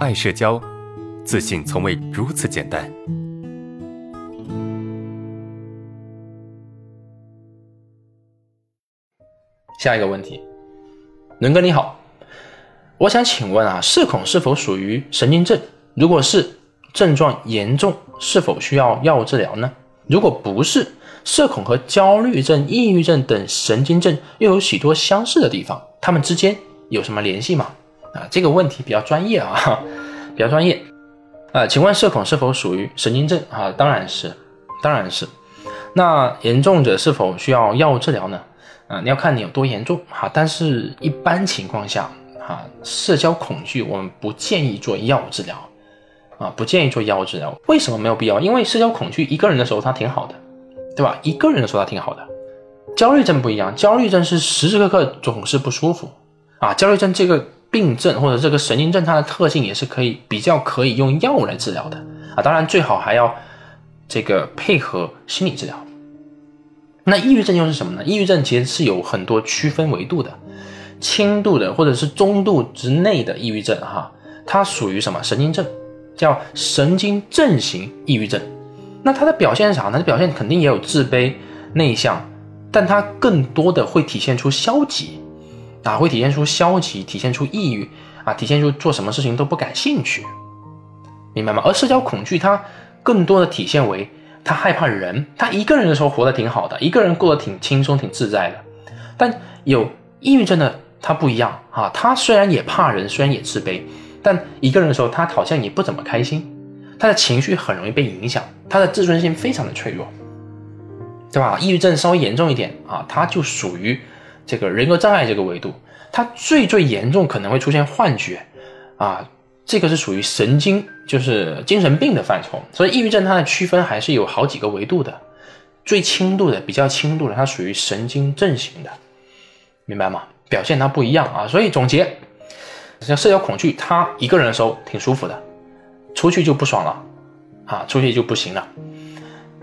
爱社交，自信从未如此简单。下一个问题，伦哥你好，我想请问啊，社恐是否属于神经症？如果是，症状严重，是否需要药物治疗呢？如果不是，社恐和焦虑症、抑郁症等神经症又有许多相似的地方，它们之间有什么联系吗？啊，这个问题比较专业啊，比较专业。啊，请问社恐是否属于神经症？啊，当然是，当然是。那严重者是否需要药物治疗呢？啊，你要看你有多严重哈，但是一般情况下，哈，社交恐惧我们不建议做药物治疗，啊，不建议做药物治疗。为什么没有必要？因为社交恐惧一个人的时候他挺好的，对吧？一个人的时候他挺好的。焦虑症不一样，焦虑症是时时刻刻总是不舒服，啊，焦虑症这个病症或者这个神经症它的特性也是可以比较可以用药物来治疗的，啊，当然最好还要这个配合心理治疗。那抑郁症又是什么呢？抑郁症其实是有很多区分维度的，轻度的或者是中度之内的抑郁症，哈，它属于什么神经症？叫神经症型抑郁症。那它的表现是啥呢？表现肯定也有自卑、内向，但它更多的会体现出消极，啊，会体现出消极，体现出抑郁，啊，体现出做什么事情都不感兴趣，明白吗？而社交恐惧它更多的体现为。他害怕人，他一个人的时候活得挺好的，一个人过得挺轻松、挺自在的。但有抑郁症的他不一样啊，他虽然也怕人，虽然也自卑，但一个人的时候他好像也不怎么开心，他的情绪很容易被影响，他的自尊心非常的脆弱，对吧？抑郁症稍微严重一点啊，他就属于这个人格障碍这个维度，它最最严重可能会出现幻觉啊。这个是属于神经，就是精神病的范畴，所以抑郁症它的区分还是有好几个维度的。最轻度的、比较轻度的，它属于神经症型的，明白吗？表现它不一样啊。所以总结，像社交恐惧，他一个人的时候挺舒服的，出去就不爽了啊，出去就不行了。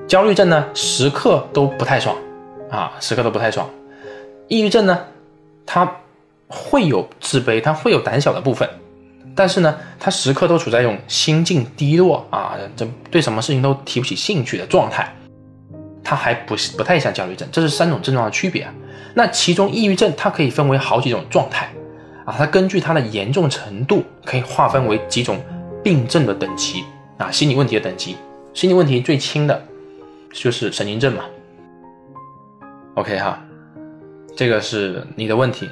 焦虑症呢，时刻都不太爽啊，时刻都不太爽。抑郁症呢，他会有自卑，他会有胆小的部分。但是呢，他时刻都处在一种心境低落啊，这对什么事情都提不起兴趣的状态，他还不不太像焦虑症，这是三种症状的区别。那其中抑郁症它可以分为好几种状态啊，它根据它的严重程度可以划分为几种病症的等级啊，心理问题的等级。心理问题最轻的就是神经症嘛。OK 哈，这个是你的问题。